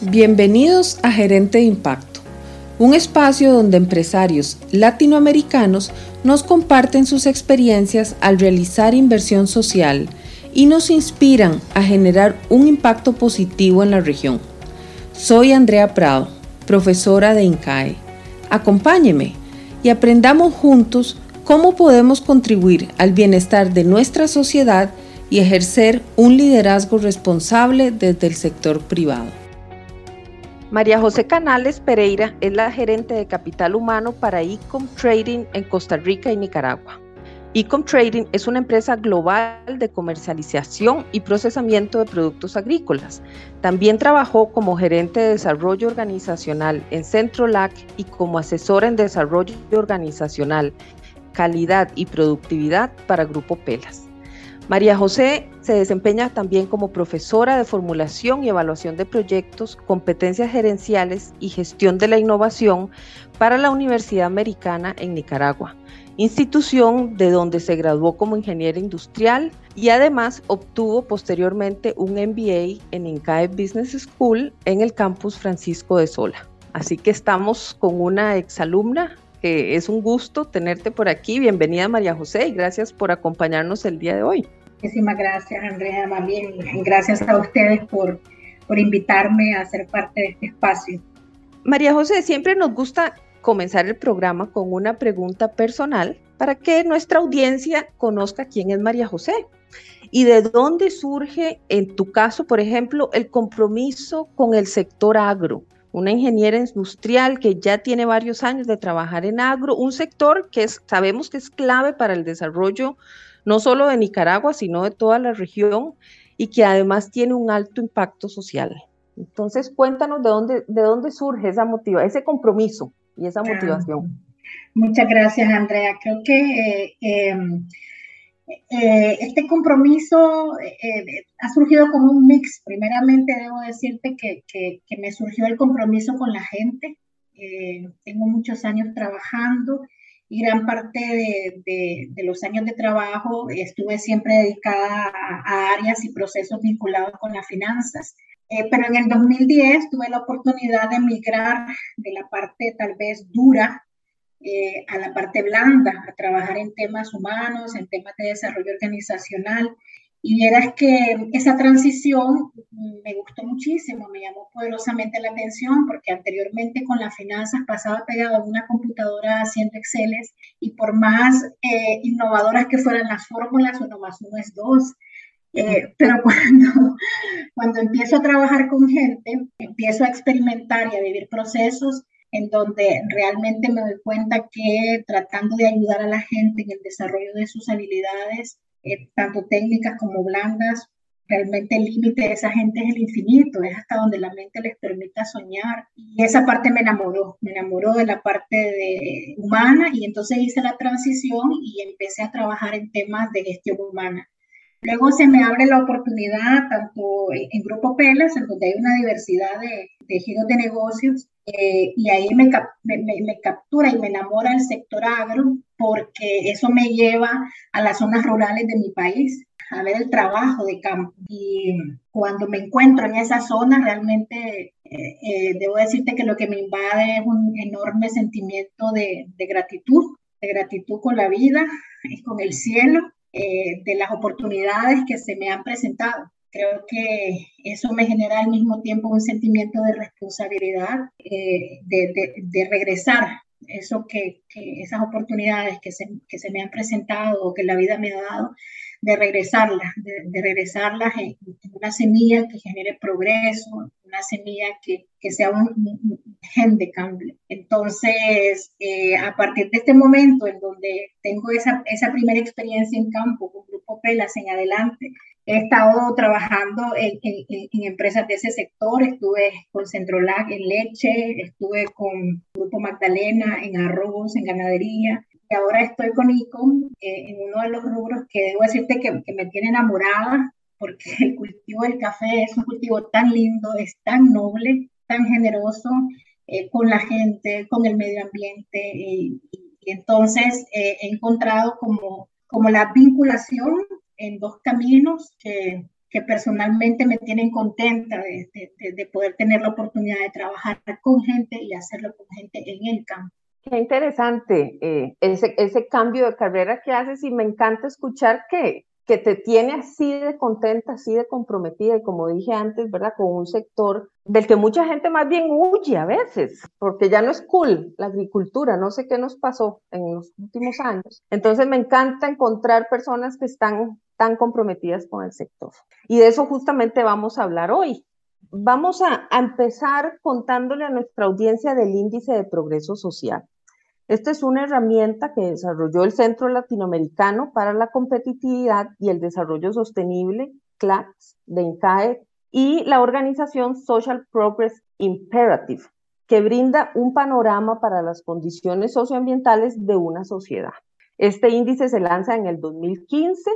Bienvenidos a Gerente de Impacto, un espacio donde empresarios latinoamericanos nos comparten sus experiencias al realizar inversión social y nos inspiran a generar un impacto positivo en la región. Soy Andrea Prado, profesora de INCAE. Acompáñeme y aprendamos juntos cómo podemos contribuir al bienestar de nuestra sociedad y ejercer un liderazgo responsable desde el sector privado. María José Canales Pereira es la gerente de capital humano para Ecom Trading en Costa Rica y Nicaragua. Ecom Trading es una empresa global de comercialización y procesamiento de productos agrícolas. También trabajó como gerente de desarrollo organizacional en Centrolac y como asesora en desarrollo organizacional, calidad y productividad para Grupo Pelas. María José se desempeña también como profesora de formulación y evaluación de proyectos, competencias gerenciales y gestión de la innovación para la Universidad Americana en Nicaragua, institución de donde se graduó como ingeniera industrial y además obtuvo posteriormente un MBA en INCAE Business School en el campus Francisco de Sola. Así que estamos con una exalumna es un gusto tenerte por aquí. Bienvenida María José y gracias por acompañarnos el día de hoy. Muchísimas gracias Andrea, más bien gracias a ustedes por, por invitarme a ser parte de este espacio. María José, siempre nos gusta comenzar el programa con una pregunta personal para que nuestra audiencia conozca quién es María José y de dónde surge, en tu caso, por ejemplo, el compromiso con el sector agro una ingeniera industrial que ya tiene varios años de trabajar en agro, un sector que sabemos que es clave para el desarrollo no solo de Nicaragua, sino de toda la región y que además tiene un alto impacto social. Entonces, cuéntanos de dónde, de dónde surge esa motivación, ese compromiso y esa motivación. muchas gracias, Andrea. Creo que eh, em, eh, este compromiso eh, ha surgido como un mix. Primeramente, debo decirte que, que, me surgió el compromiso con la gente. Eh, tengo muchos años trabajando y gran parte de, de, los años de trabajo estuve siempre dedicada a, áreas y procesos vinculados con las finanzas. pero en el 2010 tuve la oportunidad de migrar de la parte tal vez dura eh, a la parte blanda, a trabajar en temas humanos, en temas de desarrollo organizacional. Y vieras que esa transición me gustó muchísimo, me llamó poderosamente la atención porque anteriormente con las finanzas pasaba pegado a una computadora haciendo Exceles y por más eh, innovadoras que fueran las fórmulas, uno más uno es dos. Eh, pero cuando, cuando empiezo a trabajar con gente, empiezo a experimentar y a vivir procesos en donde realmente me doy cuenta que tratando de ayudar a la gente en el desarrollo de sus habilidades, eh, tanto técnicas como blandas, realmente el límite de esa gente es el infinito, es hasta donde la mente les permita soñar. Y esa parte me enamoró, me enamoró de la parte de humana y entonces hice la transición y empecé a trabajar en temas de gestión humana. Luego se me abre la oportunidad tanto en Grupo Pelas, en donde hay una diversidad de, tejidos de negocios, eh, y ahí me, me, captura y me enamora el sector agro, porque eso me lleva a las zonas rurales de mi país, a ver el trabajo de campo. Y cuando me encuentro en esa zona, realmente eh, eh, debo decirte que lo que me invade es un enorme sentimiento de, de gratitud, de gratitud con la vida y con el cielo eh, de las oportunidades que se me han presentado. Creo que eso me genera al mismo tiempo un sentimiento de responsabilidad, eh, de, regresar eso que, esas oportunidades que se, que se, me han presentado o que la vida me ha dado, de regresarlas, de, regresarlas en, una semilla que genere progreso, una semilla que, que sea un, gen de cambio. Entonces, eh, a partir de este momento en donde tengo esa, esa primera experiencia en campo con Grupo Pelas en adelante, he estado trabajando en, en, en, empresas de ese sector, estuve con Centrolac en leche, estuve con Grupo Magdalena en arroz, en ganadería, y ahora estoy con ICOM eh, en uno de los rubros que debo decirte que, que, me tiene enamorada, porque el cultivo del café es un cultivo tan lindo, es tan noble, tan generoso eh, con la gente, con el medio ambiente, y, entonces eh, he encontrado como, como la vinculación en dos caminos que, que personalmente me tienen contenta de, de, poder tener la oportunidad de trabajar con gente y hacerlo con gente en el campo. Qué interesante eh, ese, ese cambio de carrera que haces y me encanta escuchar que, que te tiene así de contenta, así de comprometida y como dije antes, ¿verdad? Con un sector del que mucha gente más bien huye a veces, porque ya no es cool la agricultura, no sé qué nos pasó en los últimos años. Entonces me encanta encontrar personas que están tan comprometidas con el sector. Y de eso justamente vamos a hablar hoy. Vamos a, empezar contándole a nuestra audiencia del índice de progreso social. Esta es una herramienta que desarrolló el Centro Latinoamericano para la Competitividad y el Desarrollo Sostenible, CLACS, de INCAE, y la organización Social Progress Imperative, que brinda un panorama para las condiciones socioambientales de una sociedad. Este índice se lanza en el 2015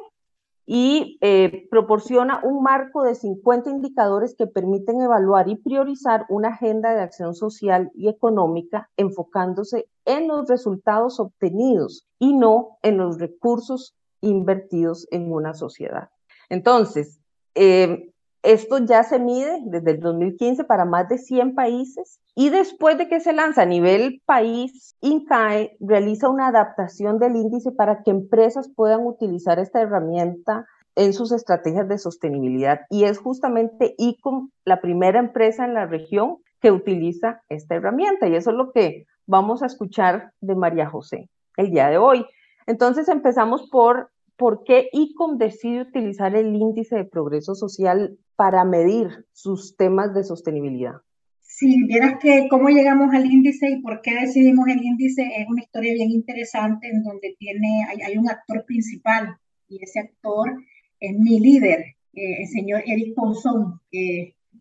y eh, proporciona un marco de 50 indicadores que permiten evaluar y priorizar una agenda de acción social y económica enfocándose en los resultados obtenidos y no en los recursos invertidos en una sociedad. Entonces, eh, esto ya se mide desde el 2015 para más de 100 países y después de que se lanza a nivel país, INCAE realiza una adaptación del índice para que empresas puedan utilizar esta herramienta en sus estrategias de sostenibilidad. Y es justamente ICOM la primera empresa en la región que utiliza esta herramienta. Y eso es lo que vamos a escuchar de María José el día de hoy. Entonces empezamos por por qué ICOM decide utilizar el índice de progreso social para medir sus temas de sostenibilidad? Si vieras que cómo llegamos al índice y por qué decidimos el índice es una historia bien interesante en donde tiene, hay, un actor principal y ese actor es mi líder, eh, el señor Eric Ponson,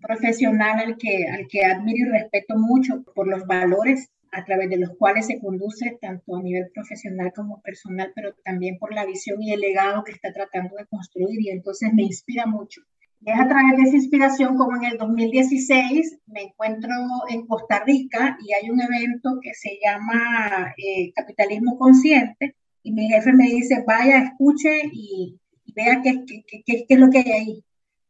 profesional al que, al que admiro y respeto mucho por los valores a través de los cuales se conduce tanto a nivel profesional como personal, pero también por la visión y el legado que está tratando de construir y entonces me inspira mucho. Es a través de esa inspiración como en el 2016 me encuentro en Costa Rica y hay un evento que se llama eh, Capitalismo Consciente y mi jefe me dice, vaya, escuche y, vea qué, qué, qué, qué, es lo que hay ahí.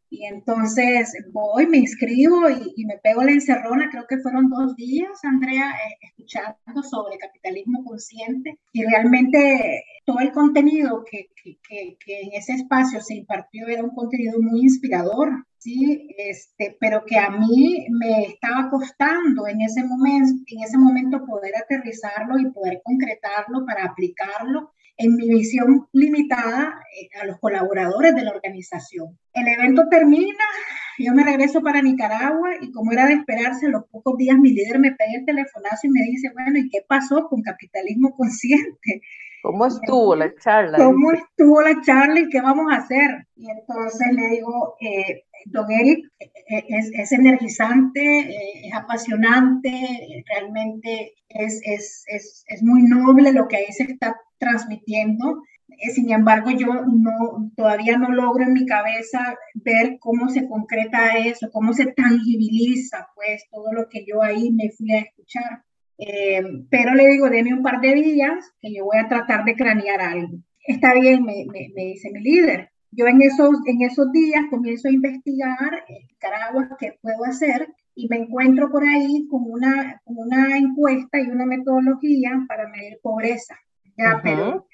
Y entonces voy, me inscribo y, me pego la encerrona, creo que fueron dos días, Andrea, eh, escuchando sobre capitalismo consciente y realmente todo el contenido que, que, que, en ese espacio se impartió era un contenido muy inspirador, ¿sí? Este, pero que a mí me estaba costando en ese momento, en ese momento poder aterrizarlo y poder concretarlo para aplicarlo en mi visión limitada eh, a los colaboradores de la organización. El evento termina, yo me regreso para Nicaragua y como era de esperarse, a los pocos días mi líder me pega el telefonazo y me dice, bueno, ¿y qué pasó con capitalismo consciente? ¿Cómo estuvo la charla? ¿Cómo estuvo la charla y qué vamos a hacer? Y entonces le digo, eh, don Eric, eh, es, es energizante, es apasionante, realmente es, es, es, es muy noble lo que ahí se está transmitiendo. Eh, sin embargo, yo no, todavía no logro en mi cabeza ver cómo se concreta eso, cómo se tangibiliza, pues, todo lo que yo ahí me fui a escuchar. Eh, pero le digo, deme un par de días que yo voy a tratar de cranear algo. Está bien, me, me, dice mi líder. Yo en esos, en esos días comienzo a investigar en Nicaragua qué puedo hacer y me encuentro por ahí con una, con una encuesta y una metodología para medir pobreza pero,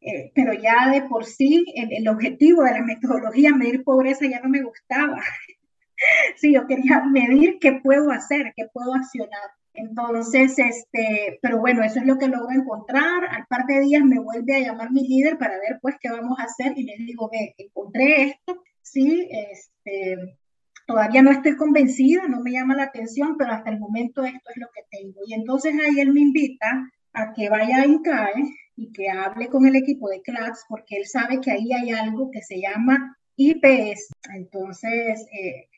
eh, pero ya de por sí el, objetivo de la metodología medir pobreza ya no me gustaba. sí, yo quería medir qué puedo hacer, qué puedo accionar. Entonces, este, pero bueno, eso es lo que logro encontrar. Al par de días me vuelve a llamar mi líder para ver pues qué vamos a hacer y le digo, ve, encontré esto, sí, este, todavía no estoy convencida, no me llama la atención, pero hasta el momento esto es lo que tengo. Y entonces ahí él me invita a que vaya a INCAE y que hable con el equipo de CLACS porque él sabe que ahí hay algo que se llama IPS. Entonces, eh,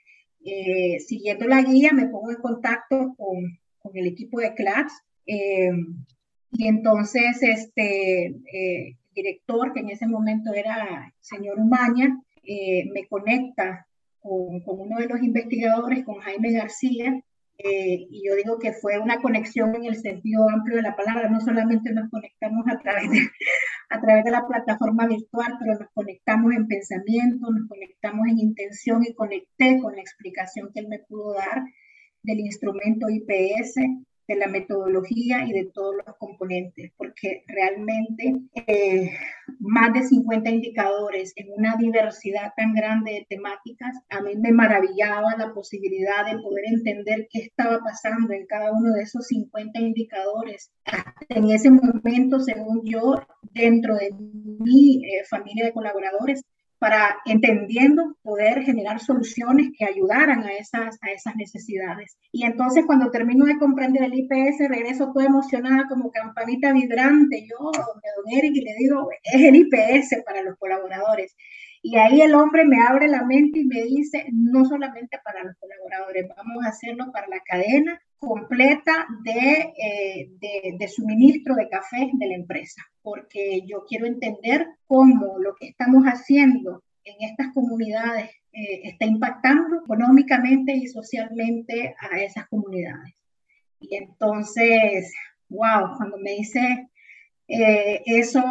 eh, siguiendo la guía, me pongo en contacto con, con el equipo de CLACS eh, y entonces este el director, que en ese momento era señor Umaña, me conecta con, uno de los investigadores, con Jaime García, Eh, y yo digo que fue una conexión en el sentido amplio de la palabra, no solamente nos conectamos a través de, a través de la plataforma virtual, pero nos conectamos en pensamiento, nos conectamos en intención y conecté con la explicación que él me pudo dar del instrumento IPS, de la metodología y de todos los componentes, porque realmente eh, más de 50 indicadores en una diversidad tan grande de temáticas, a mí me maravillaba la posibilidad de poder entender qué estaba pasando en cada uno de esos 50 indicadores. en ese momento, según yo, dentro de mi eh, familia de colaboradores, para entendiendo poder generar soluciones que ayudaran a esas, a esas necesidades. Y entonces cuando termino de comprender el IPS, regreso toda emocionada como campanita vibrante, yo donde don Eric y le digo, es el IPS para los colaboradores. Y ahí el hombre me abre la mente y me dice, no solamente para los colaboradores, vamos a hacerlo para la cadena completa de, eh, de, de, suministro de café de la empresa, porque yo quiero entender cómo lo que estamos haciendo en estas comunidades eh, está impactando económicamente y socialmente a esas comunidades. Y entonces, wow, cuando me dice eh, eso,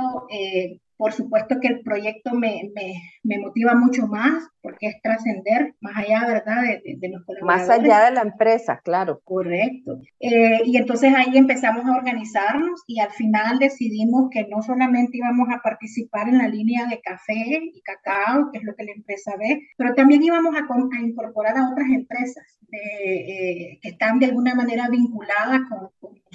por supuesto que el proyecto me, me, me motiva mucho más porque es trascender más allá, ¿verdad? De, de, los Más allá de la empresa, claro. Correcto. Eh, y entonces ahí empezamos a organizarnos y al final decidimos que no solamente íbamos a participar en la línea de café y cacao, que es lo que la empresa ve, pero también íbamos a, a incorporar a otras empresas eh, que están de alguna manera vinculadas con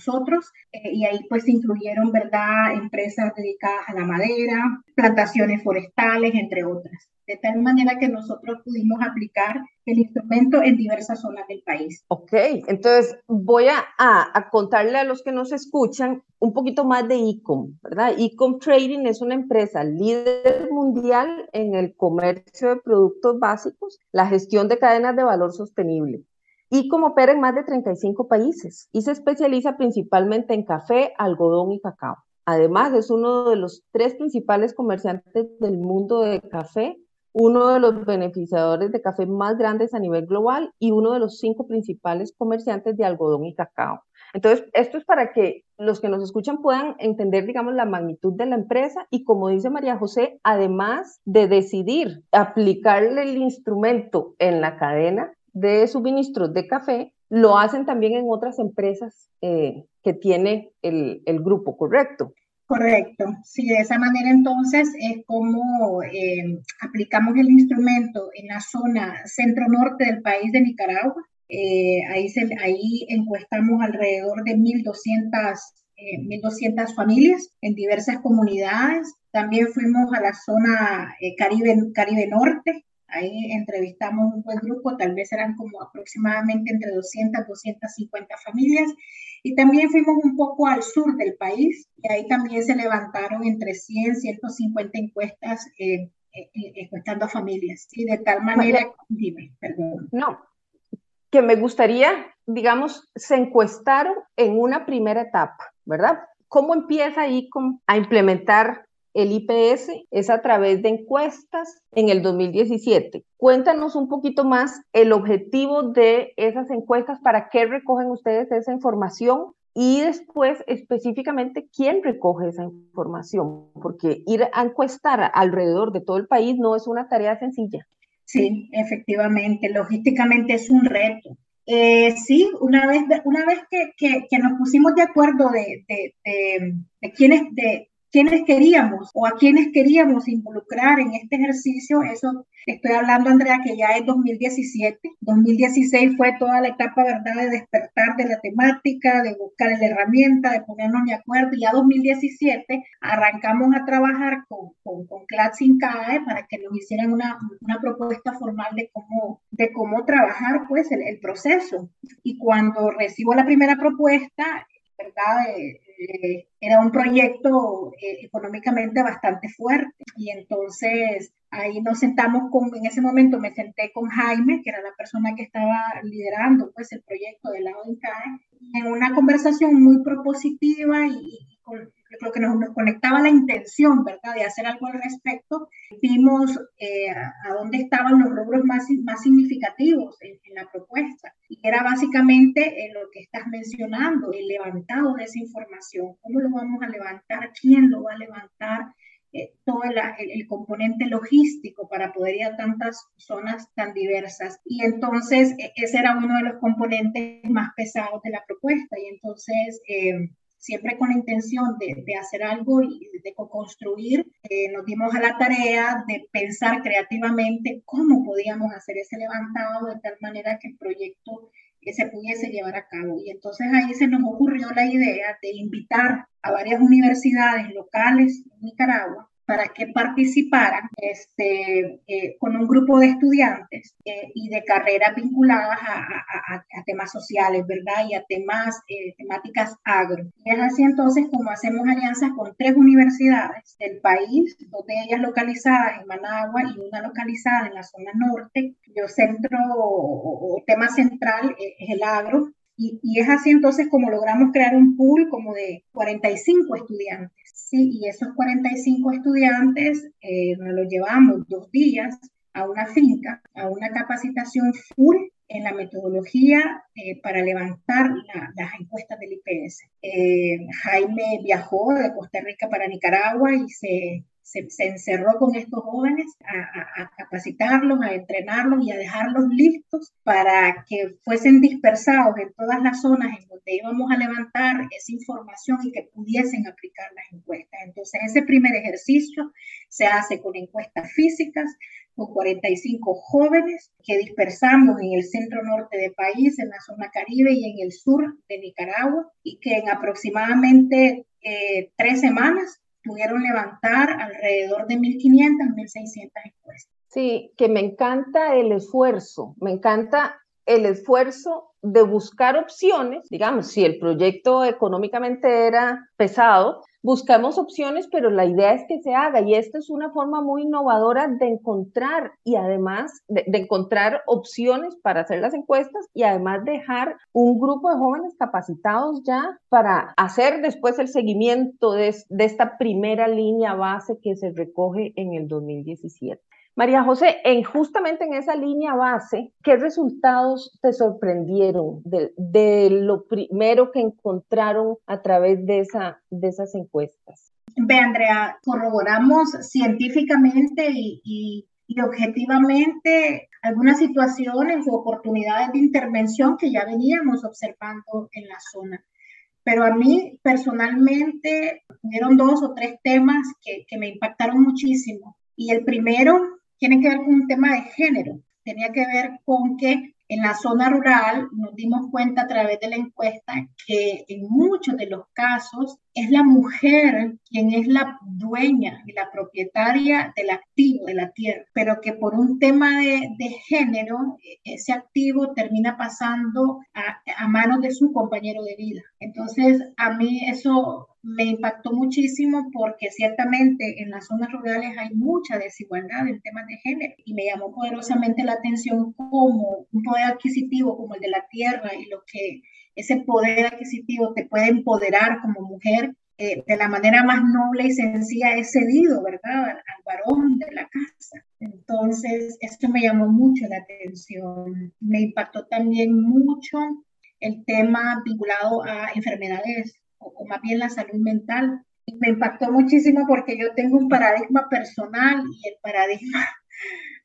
nosotros eh, y ahí pues se incluyeron, ¿verdad? Empresas dedicadas a la madera, plantaciones forestales, entre otras de tal manera que nosotros pudimos aplicar el instrumento en diversas zonas del país. Ok, entonces voy a, a, contarle a los que nos escuchan un poquito más de Ecom, ¿verdad? Ecom Trading es una empresa líder mundial en el comercio de productos básicos, la gestión de cadenas de valor sostenible. Ecom opera en más de 35 países y se especializa principalmente en café, algodón y cacao. Además, es uno de los tres principales comerciantes del mundo de café uno de los beneficiadores de café más grandes a nivel global y uno de los cinco principales comerciantes de algodón y cacao. Entonces, esto es para que los que nos escuchan puedan entender, digamos, la magnitud de la empresa y como dice María José, además de decidir aplicarle el instrumento en la cadena de suministros de café, lo hacen también en otras empresas eh, que tiene el, el grupo, ¿correcto? Correcto. Sí, de esa manera entonces es como eh, aplicamos el instrumento en la zona centro-norte del país de Nicaragua. Eh, ahí, se, ahí encuestamos alrededor de 1.200 1.200 eh, familias en diversas comunidades. También fuimos a la zona Caribe, Caribe Norte. Ahí entrevistamos un buen grupo, tal vez eran como aproximadamente entre 200 250 familias. Y también fuimos un poco al sur del país y ahí también se levantaron entre 100 y 150 encuestas eh, eh, eh, encuestando a familias. Y de tal manera, dime, perdón. No, que me gustaría, digamos, se encuestaron en una primera etapa, ¿verdad? ¿Cómo empieza ahí a implementar el IPS es a través de encuestas en el 2017. Cuéntanos un poquito más el objetivo de esas encuestas, para qué recogen ustedes esa información y después específicamente quién recoge esa información, porque ir a encuestar alrededor de todo el país no es una tarea sencilla. Sí, efectivamente, logísticamente es un reto. Eh, sí, una vez, una vez que, que, nos pusimos de acuerdo de, de, de, quiénes, de, quiénes queríamos o a quiénes queríamos involucrar en este ejercicio, eso estoy hablando, Andrea, que ya es 2017. 2016 fue toda la etapa, ¿verdad?, de despertar de la temática, de buscar la herramienta, de ponernos de acuerdo. Y ya 2017 arrancamos a trabajar con, con, con CAE para que nos hicieran una, una, propuesta formal de cómo, de cómo trabajar, pues, el, el proceso. Y cuando recibo la primera propuesta, ¿verdad? Eh, eh, era un proyecto eh, económicamente bastante fuerte y entonces ahí nos sentamos con, en ese momento me senté con Jaime, que era la persona que estaba liderando pues el proyecto del lado de en una conversación muy propositiva y, con, lo que nos, conectaba la intención, ¿verdad?, de hacer algo al respecto. Vimos a, dónde estaban los rubros más, más significativos en, en, la propuesta. Y era básicamente lo que estás mencionando, el levantado de esa información. ¿Cómo lo vamos a levantar? ¿Quién lo va a levantar? Eh, todo el, el, componente logístico para poder ir a tantas zonas tan diversas. Y entonces e, ese era uno de los componentes más pesados de la propuesta. Y entonces eh, siempre con la intención de, de hacer algo y de construir, eh, nos dimos a la tarea de pensar creativamente cómo podíamos hacer ese levantado de tal manera que el proyecto que se pudiese llevar a cabo. Y entonces ahí se nos ocurrió la idea de invitar a varias universidades locales en Nicaragua para que participaran este, eh, con un grupo de estudiantes eh, y de carreras vinculadas a, temas sociales, ¿verdad? Y a temas, eh, temáticas agro. Y es así entonces como hacemos alianzas con tres universidades del país, dos de ellas localizadas en Managua y una localizada en la zona norte. Yo centro o, tema central es el agro, y, y, es así entonces como logramos crear un pool como de 45 estudiantes Y esos 45 estudiantes eh, nos los llevamos dos días a una finca, a una capacitación full en la metodología eh, para levantar las encuestas del IPS. Eh, Jaime viajó de Costa Rica para Nicaragua y se se, encerró con estos jóvenes a, capacitarlos, a entrenarlos y a dejarlos listos para que fuesen dispersados en todas las zonas en donde íbamos a levantar esa información y que pudiesen aplicar las encuestas. Entonces, ese primer ejercicio se hace con encuestas físicas, con 45 jóvenes que dispersamos en el centro norte del país, en la zona caribe y en el sur de Nicaragua, y que en aproximadamente eh, tres semanas pudieron levantar alrededor de 1.500, 1.600 encuestas. Sí, que me encanta el esfuerzo, me encanta el esfuerzo de buscar opciones, digamos, si el proyecto económicamente era pesado, buscamos opciones, pero la idea es que se haga y esta es una forma muy innovadora de encontrar y además de, encontrar opciones para hacer las encuestas y además dejar un grupo de jóvenes capacitados ya para hacer después el seguimiento de, esta primera línea base que se recoge en el 2017. María José, en, justamente en esa línea base, ¿qué resultados te sorprendieron de, lo primero que encontraron a través de, esa, de esas encuestas? Ve, Andrea, corroboramos científicamente y, objetivamente algunas situaciones o oportunidades de intervención que ya veníamos observando en la zona. Pero a mí personalmente hubieron dos o tres temas que, que me impactaron muchísimo. Y el primero tiene que ver con un tema de género. Tenía que ver con que en la zona rural nos dimos cuenta a través de la encuesta que en muchos de los casos es la mujer quien es la dueña y la propietaria del activo de la tierra, pero que por un tema de, género, ese activo termina pasando a, a, manos de su compañero de vida. Entonces, a mí eso me impactó muchísimo porque ciertamente en las zonas rurales hay mucha desigualdad en temas de género y me llamó poderosamente la atención como un poder adquisitivo como el de la tierra y lo que ese poder adquisitivo te puede empoderar como mujer eh, de la manera más noble y sencilla es cedido, ¿verdad? Al, varón de la casa. Entonces, esto me llamó mucho la atención. Me impactó también mucho el tema vinculado a enfermedades o, más bien la salud mental. Me impactó muchísimo porque yo tengo un paradigma personal y el paradigma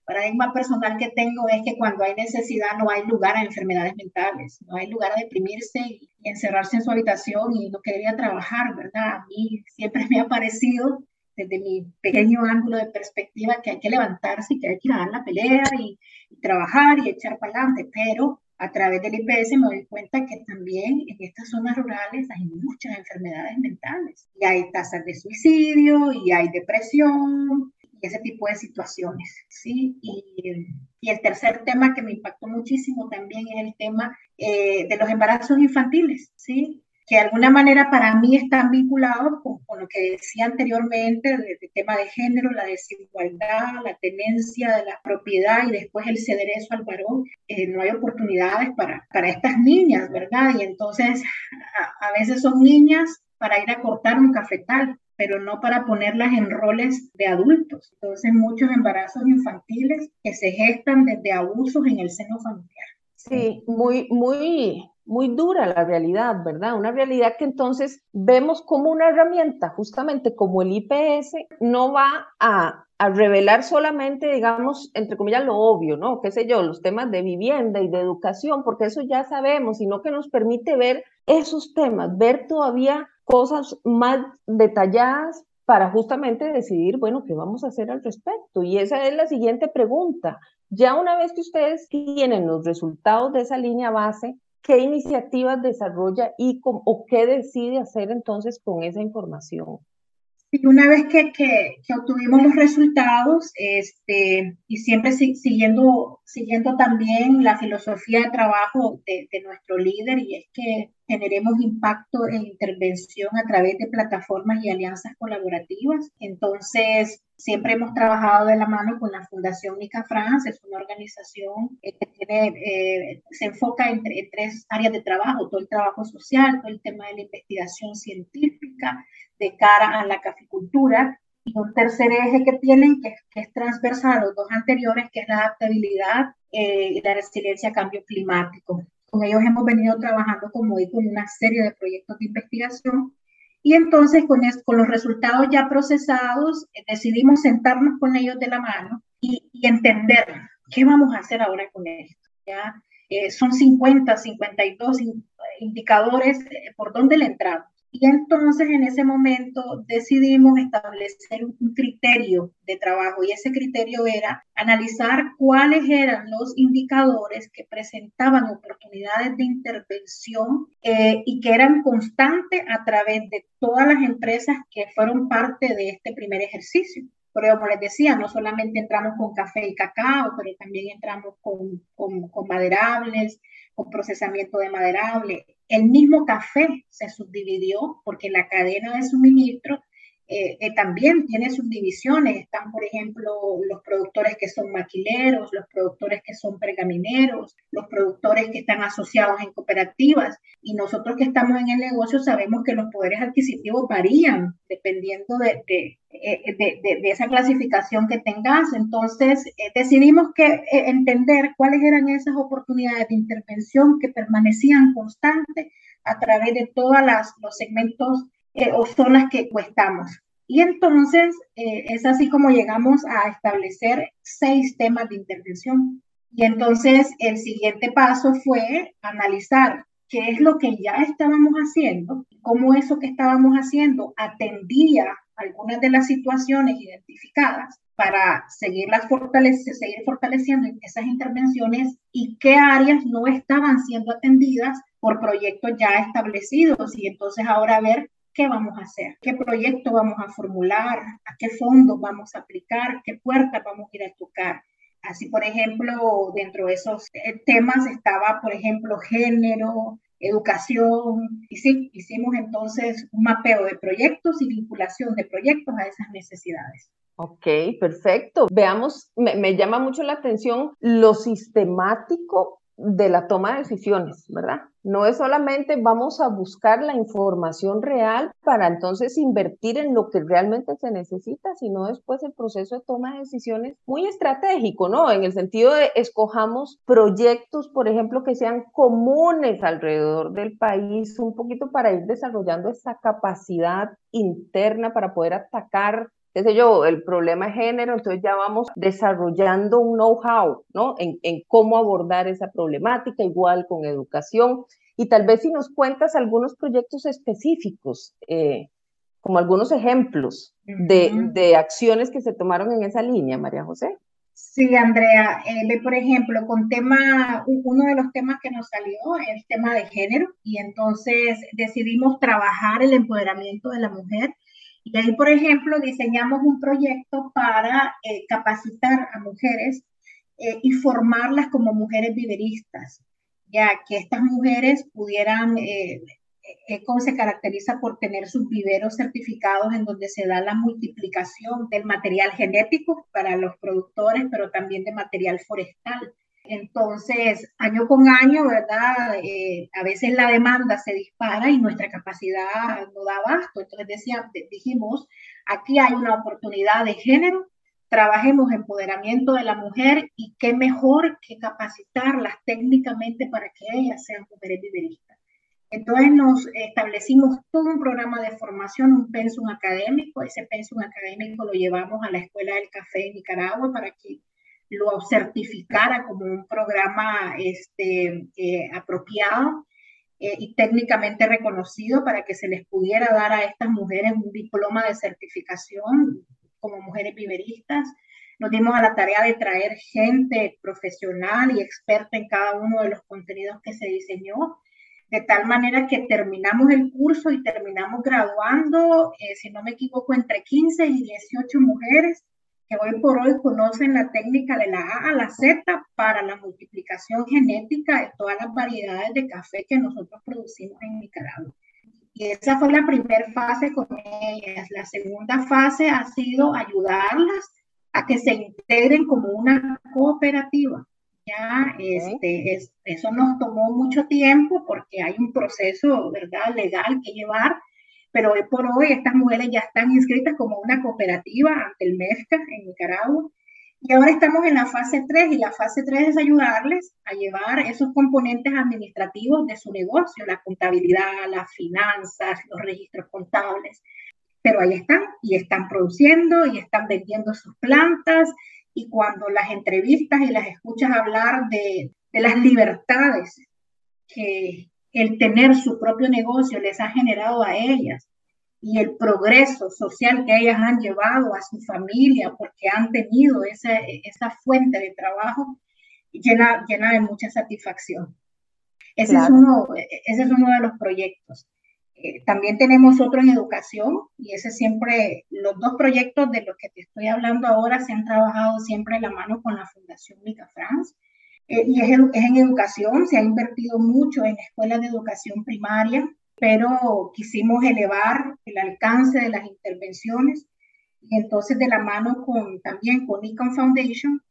paradigma personal que tengo es que cuando hay necesidad no hay lugar a enfermedades mentales, no hay lugar a deprimirse y, encerrarse en su habitación y no querer trabajar, ¿verdad? A mí siempre me ha parecido desde mi pequeño ángulo de perspectiva que hay que levantarse y que hay que dar la pelea y, y trabajar y echar para adelante, pero a través del IPS me doy cuenta que también en estas zonas rurales hay muchas enfermedades mentales y hay tasas de suicidio y hay depresión y ese tipo de situaciones, ¿sí? Y, el tercer tema que me impactó muchísimo también es el tema eh, de los embarazos infantiles, ¿sí? Que de alguna manera para mí están vinculados con, lo que decía anteriormente, el, tema de género, la desigualdad, la tenencia de la propiedad y después el ceder eso al varón. Eh, no hay oportunidades para, para estas niñas, ¿verdad? Y entonces a veces son niñas para ir a cortar un cafetal, pero no para ponerlas en roles de adultos. Entonces, muchos embarazos infantiles que se gestan desde abusos en el seno familiar. Sí, muy, muy, muy dura la realidad, ¿verdad? Una realidad que entonces vemos como una herramienta, justamente como el IPS, no va a, a, revelar solamente, digamos, entre comillas, lo obvio, ¿no? Qué sé yo, los temas de vivienda y de educación, porque eso ya sabemos, sino que nos permite ver esos temas, ver todavía cosas más detalladas para justamente decidir, bueno, qué vamos a hacer al respecto. Y esa es la siguiente pregunta. Ya una vez que ustedes tienen los resultados de esa línea base, ¿qué iniciativas desarrolla y o qué decide hacer entonces con esa información? Y una vez que, que, que, obtuvimos los resultados, este, y siempre siguiendo, siguiendo también la filosofía de trabajo de, de, nuestro líder, y es que generemos impacto e intervención a través de plataformas y alianzas colaborativas. Entonces, siempre hemos trabajado de la mano con la Fundación Nica France, es una organización que tiene, eh, se enfoca en, tres áreas de trabajo, todo el trabajo social, todo el tema de la investigación científica, de cara a la caficultura y un tercer eje que tienen que, es transversal los dos anteriores, que es la adaptabilidad eh, y la resiliencia a cambio climático. Con ellos hemos venido trabajando, como digo, en una serie de proyectos de investigación y entonces con, con los resultados ya procesados eh, decidimos sentarnos con ellos de la mano y, entender qué vamos a hacer ahora con esto. ¿ya? Eh, son 50, 52 indicadores por dónde le entramos. Y entonces en ese momento decidimos establecer un criterio de trabajo y ese criterio era analizar cuáles eran los indicadores que presentaban oportunidades de intervención eh, y que eran constantes a través de todas las empresas que fueron parte de este primer ejercicio. Pero como les decía, no solamente entramos con café y cacao, pero también entramos con, con, con maderables, con procesamiento de maderable. El mismo café se subdividió porque la cadena de suministro eh, eh, también tiene subdivisiones. Están, por ejemplo, los productores que son maquileros, los productores que son pergamineros, los productores que están asociados en cooperativas. Y nosotros que estamos en el negocio sabemos que los poderes adquisitivos varían dependiendo de, de, eh, de esa clasificación que tengas. Entonces, decidimos que entender cuáles eran esas oportunidades de intervención que permanecían constantes a través de todos los segmentos eh, o zonas que cuestamos. Y entonces eh, es así como llegamos a establecer seis temas de intervención. Y entonces el siguiente paso fue analizar qué es lo que ya estábamos haciendo, cómo eso que estábamos haciendo atendía algunas de las situaciones identificadas para seguirlas fortalece, seguir fortaleciendo esas intervenciones y qué áreas no estaban siendo atendidas por proyectos ya establecidos y entonces ahora ver qué vamos a hacer, qué proyecto vamos a formular, a qué fondos vamos a aplicar, qué puertas vamos a ir a tocar. Así, por ejemplo, dentro de esos eh, temas estaba, por ejemplo, género, educación, y sí, hicimos entonces un mapeo de proyectos y vinculación de proyectos a esas necesidades. Ok, perfecto. Veamos, me, me llama mucho la atención lo sistemático de la toma de decisiones, ¿verdad? No es solamente vamos a buscar la información real para entonces invertir en lo que realmente se necesita, sino después el proceso de toma de decisiones muy estratégico, ¿no? En el sentido de escojamos proyectos, por ejemplo, que sean comunes alrededor del país, un poquito para ir desarrollando esa capacidad interna para poder atacar qué sé yo, el problema de género, entonces ya vamos desarrollando un know-how, ¿no? En, en, cómo abordar esa problemática, igual con educación. Y tal vez si nos cuentas algunos proyectos específicos, eh, como algunos ejemplos de, de, acciones que se tomaron en esa línea, María José. Sí, Andrea, eh, por ejemplo, con tema, uno de los temas que nos salió es el tema de género y entonces decidimos trabajar el empoderamiento de la mujer y ahí, por ejemplo, diseñamos un proyecto para eh, capacitar a mujeres eh, y formarlas como mujeres viveristas, ya que estas mujeres pudieran, eh, ECO se caracteriza por tener sus viveros certificados en donde se da la multiplicación del material genético para los productores, pero también de material forestal. Entonces, año con año, ¿verdad? Eh, a veces la demanda se dispara y nuestra capacidad no da abasto. Entonces decía, dijimos, aquí hay una oportunidad de género trabajemos empoderamiento de la mujer y qué mejor que capacitarlas técnicamente para que ellas sean mujeres viveristas. Entonces nos establecimos todo un programa de formación, un pensum académico. Ese pensum académico lo llevamos a la Escuela del Café en Nicaragua para que lo certificara como un programa este, eh, apropiado eh, y técnicamente reconocido para que se les pudiera dar a estas mujeres un diploma de certificación como mujeres viveristas. Nos dimos a la tarea de traer gente profesional y experta en cada uno de los contenidos que se diseñó, de tal manera que terminamos el curso y terminamos graduando, eh, si no me equivoco, entre 15 y 18 mujeres que hoy por hoy conocen la técnica de la A a la Z para la multiplicación genética de todas las variedades de café que nosotros producimos en Nicaragua. Y esa fue la primera fase con ellas. La segunda fase ha sido ayudarlas a que se integren como una cooperativa. Ya, este, eso nos tomó mucho tiempo porque hay un proceso, ¿verdad?, legal que llevar, pero hoy por hoy estas mujeres ya están inscritas como una cooperativa ante el MEFCA en Nicaragua. Y ahora estamos en la fase 3 y la fase 3 es ayudarles a llevar esos componentes administrativos de su negocio, la contabilidad, las finanzas, los registros contables. Pero ahí están y están produciendo y están vendiendo sus plantas y cuando las entrevistas y las escuchas hablar de, de las libertades que el tener su propio negocio les ha generado a ellas y el progreso social que ellas han llevado a su familia porque han tenido esa, esa fuente de trabajo llena, llena de mucha satisfacción. Ese, es uno, ese es uno de los proyectos. Eh, también tenemos otro en educación y ese siempre, los dos proyectos de los que te estoy hablando ahora se han trabajado siempre la mano con la Fundación Mica France eh, y es, en educación, se ha invertido mucho en escuelas de educación primaria, pero quisimos elevar el alcance de las intervenciones y entonces de la mano con también con Econ Foundation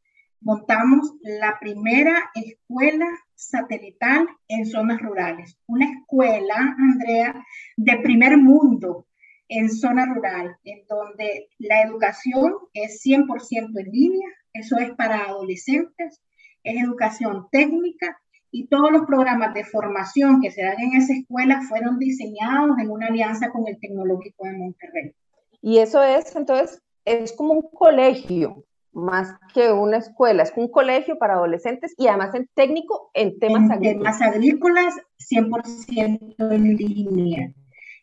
montamos la primera escuela satelital en zonas rurales. Una escuela, Andrea, de primer mundo en zona rural, en donde la educación es 100% en línea, eso es para adolescentes, es educación técnica y todos los programas de formación que se dan en esa escuela fueron diseñados en una alianza con el Tecnológico de Monterrey. Y eso es, entonces, es como un colegio, más que una escuela, es un colegio para adolescentes y además en técnico en temas en agrícolas. Temas agrícolas 100% en línea.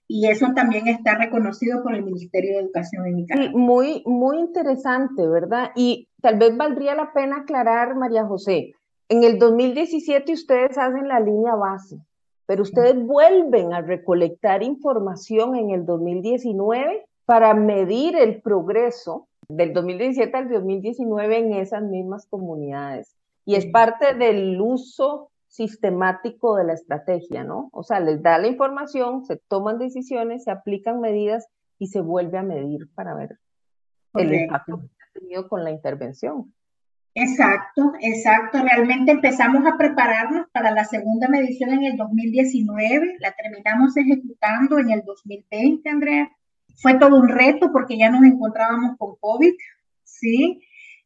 Y eso también está reconocido por el Ministerio de Educación en Nicaragua. Sí, muy, muy interesante, ¿verdad? Y tal vez valdría la pena aclarar, María José, en el 2017 ustedes hacen la línea base, pero ustedes vuelven a recolectar información en el 2019 para medir el progreso del 2017 al 2019 en esas mismas comunidades. Y es parte del uso sistemático de la estrategia, ¿no? O sea, les da la información, se toman decisiones, se aplican medidas y se vuelve a medir para ver el impacto que ha tenido con la intervención. Exacto, exacto. Realmente empezamos a prepararnos para la segunda medición en el 2019, la terminamos ejecutando en el 2020, Andrea. Fue todo un reto porque ya nos encontrábamos con COVID, ¿sí?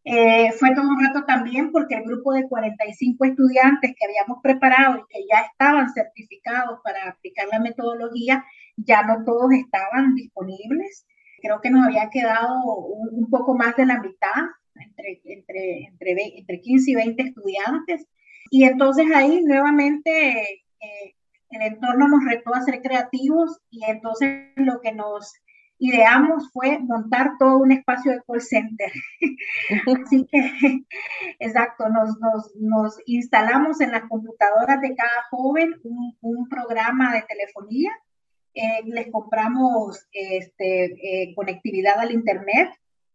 Eh, fue todo un reto también porque el grupo de 45 estudiantes que habíamos preparado y que ya estaban certificados para aplicar la metodología, ya no todos estaban disponibles. Creo que nos había quedado un, poco más de la mitad entre, entre, entre, entre 15 y 20 estudiantes. Y entonces ahí nuevamente eh, el entorno nos retó a ser creativos y entonces lo que nos ideamos fue montar todo un espacio de call center. Así que, exacto, nos, nos, nos, instalamos en las computadoras de cada joven un, un programa de telefonía. Eh, les compramos este, eh, conectividad al Internet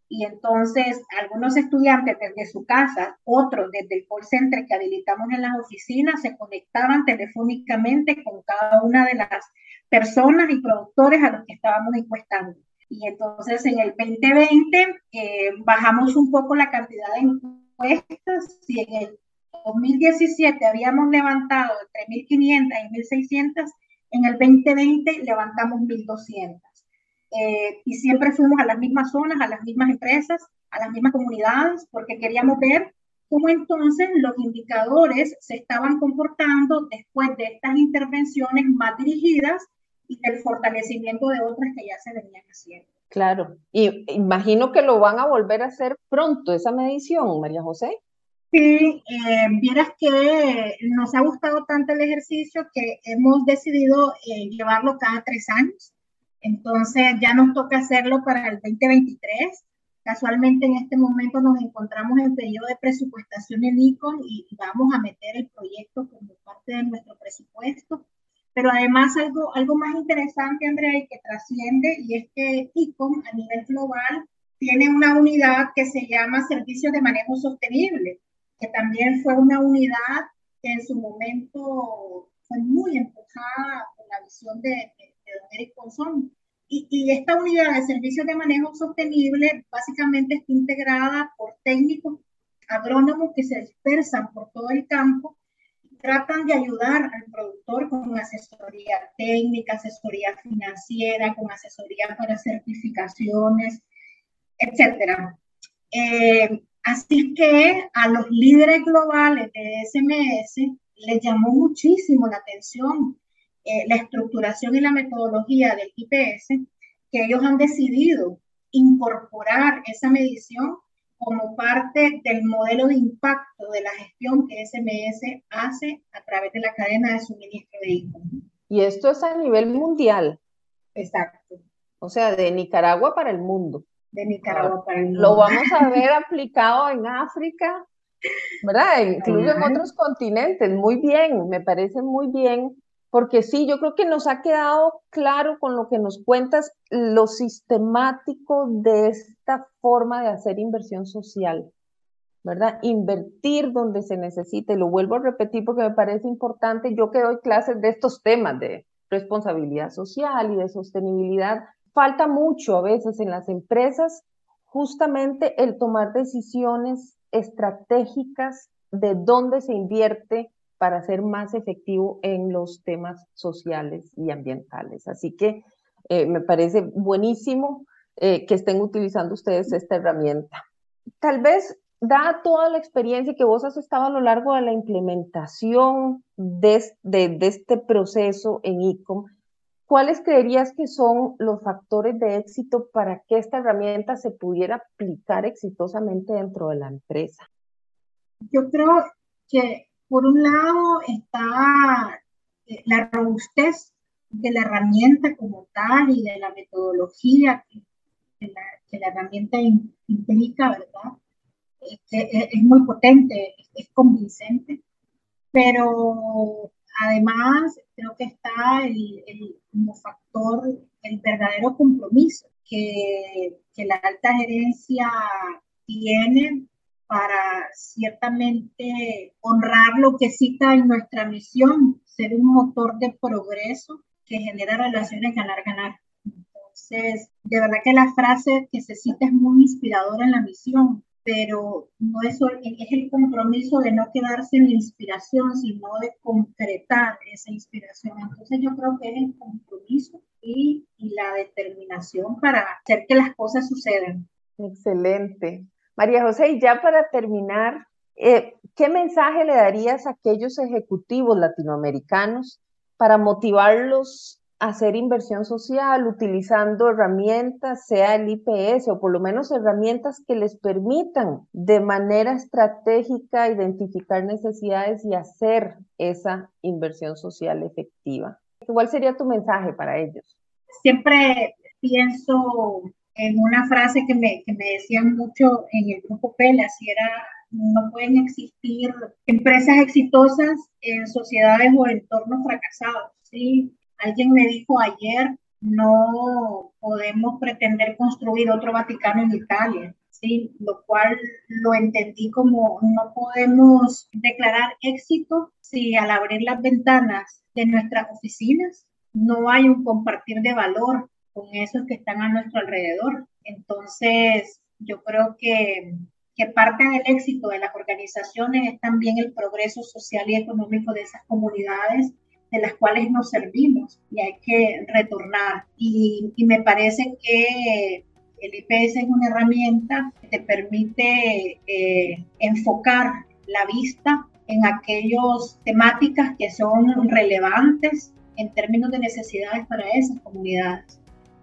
y entonces algunos estudiantes desde su casa, otros desde el call center que habilitamos en las oficinas, se conectaban telefónicamente con cada una de las personas y productores a los que estábamos encuestando. Y entonces en el 2020 eh, bajamos un poco la cantidad de encuestas. Si en el 2017 habíamos levantado entre 1.500 y 1.600, en el 2020 levantamos 1.200. Eh, y siempre fuimos a las mismas zonas, a las mismas empresas, a las mismas comunidades, porque queríamos ver cómo entonces los indicadores se estaban comportando después de estas intervenciones más dirigidas y del fortalecimiento de otras que ya se venían haciendo. Claro, y imagino que lo van a volver a hacer pronto, esa medición, María José. Sí, eh, vieras que nos ha gustado tanto el ejercicio que hemos decidido eh, llevarlo cada tres años. Entonces ya nos toca hacerlo para el 2023. Casualmente en este momento nos encontramos en periodo de presupuestación en ICON y vamos a meter el proyecto como parte de nuestro presupuesto. Pero además algo, algo más interesante, Andrea, y que trasciende, y es que ICON a nivel global tiene una unidad que se llama Servicios de Manejo Sostenible, que también fue una unidad que en su momento fue muy empujada por la visión de, de, don Eric Ponzón, y, esta unidad de servicios de manejo sostenible básicamente está integrada por técnicos agrónomos que se dispersan por todo el campo y tratan de ayudar al productor con asesoría técnica, asesoría financiera, con asesoría para certificaciones, etc. Eh, así que a los líderes globales de SMS les llamó muchísimo la atención eh, la estructuración y la metodología del IPS, que ellos han decidido incorporar esa medición como parte del modelo de impacto de la gestión que SMS hace a través de la cadena de suministro de ICOM. Y esto es a nivel mundial. Exacto. O sea, de Nicaragua para el mundo. De Nicaragua para el mundo. Lo vamos a ver aplicado en África, ¿verdad? Incluso en otros continentes. Muy bien, me parece muy bien porque sí, yo creo que nos ha quedado claro con lo que nos cuentas lo sistemático de esta forma de hacer inversión social, ¿verdad? Invertir donde se necesite, lo vuelvo a repetir porque me parece importante, yo que doy clases de estos temas de responsabilidad social y de sostenibilidad, falta mucho a veces en las empresas justamente el tomar decisiones estratégicas de dónde se invierte para ser más efectivo en los temas sociales y ambientales. Así que eh, me parece buenísimo eh, que estén utilizando ustedes esta herramienta. Tal vez, da toda la experiencia que vos has estado a lo largo de la implementación de, de, este proceso en ICOM, ¿cuáles creerías que son los factores de éxito para que esta herramienta se pudiera aplicar exitosamente dentro de la empresa? Yo creo que por un lado está eh, la robustez de la herramienta como tal y de la metodología que, la, herramienta implica, ¿verdad? es, muy potente, es, convincente, pero además creo que está el, como factor el verdadero compromiso que la alta gerencia tiene para ciertamente honrar lo que cita en nuestra misión, ser un motor de progreso que genera relaciones ganar-ganar. Entonces, de verdad que la frase que se cita es muy inspiradora en la misión, pero no es, es el compromiso de no quedarse en la inspiración, sino de concretar esa inspiración. Entonces, yo creo que es el compromiso y, y la determinación para hacer que las cosas sucedan. Excelente. María José, y ya para terminar, eh, ¿qué mensaje le darías a aquellos ejecutivos latinoamericanos para motivarlos a hacer inversión social utilizando herramientas, sea el IPS o por lo menos herramientas que les permitan de manera estratégica identificar necesidades y hacer esa inversión social efectiva? ¿Cuál sería tu mensaje para ellos? Siempre pienso en una frase que me, que me decían mucho en el grupo PELA, si era, no pueden existir empresas exitosas en sociedades o entornos fracasados, ¿sí? Alguien me dijo ayer, no podemos pretender construir otro Vaticano en Italia, ¿sí? Lo cual lo entendí como no podemos declarar éxito si al abrir las ventanas de nuestras oficinas no hay un compartir de valor con esos que están a nuestro alrededor. Entonces, yo creo que, que parte del éxito de las organizaciones es también el progreso social y económico de esas comunidades de las cuales nos servimos y hay que retornar. Y, y me parece que el IPS es una herramienta que te permite eh, enfocar la vista en aquellas temáticas que son relevantes en términos de necesidades para esas comunidades.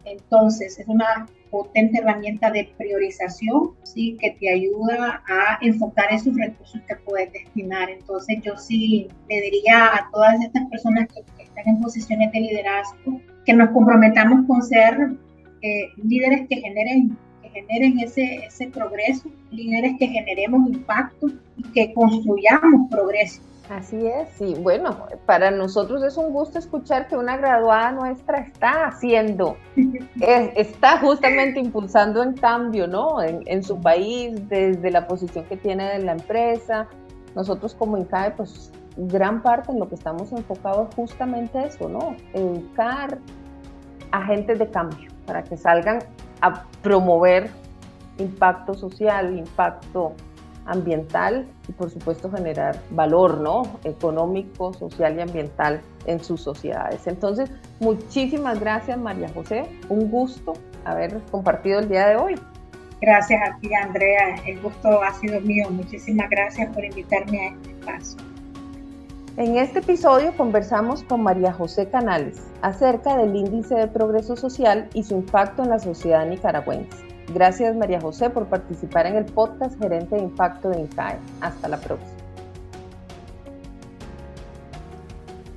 Entonces, es una potente herramienta de priorización, ¿sí? que te ayuda a enfocar esos recursos que puedes destinar. Entonces, yo sí le diría a todas estas personas que, están en posiciones de liderazgo que nos comprometamos con ser eh, líderes que generen que generen ese, ese progreso, líderes que generemos impacto y que construyamos progreso. Así es, y bueno, para nosotros es un gusto escuchar que una graduada nuestra está haciendo, está justamente impulsando en cambio, ¿no? En, su país, desde la posición que tiene de la empresa. Nosotros como INCAE, pues gran parte en lo que estamos enfocados es justamente eso, ¿no? Educar agentes de cambio para que salgan a promover impacto social, impacto ambiental y por supuesto generar valor ¿no? económico, social y ambiental en sus sociedades. Entonces, muchísimas gracias María José, un gusto haber compartido el día de hoy. Gracias a ti Andrea, el gusto ha sido mío. Muchísimas gracias por invitarme a este espacio. En este episodio conversamos con María José Canales acerca del índice de progreso social y su impacto en la sociedad nicaragüense. Gracias María José por participar en el podcast Gerente de Impacto de INCAE. Hasta la próxima.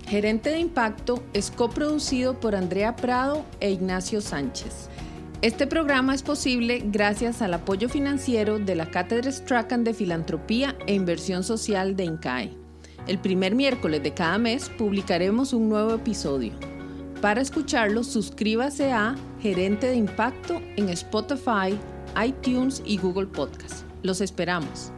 Gerente de Impacto es coproducido por Andrea Prado e Ignacio Sánchez. Este programa es posible gracias al apoyo financiero de la Cátedra Strachan de Filantropía e Inversión Social de INCAE. El primer miércoles de cada mes publicaremos un nuevo episodio. Para escucharlo, suscríbase a Gerente de Impacto en Spotify, iTunes y Google Podcast. Los esperamos.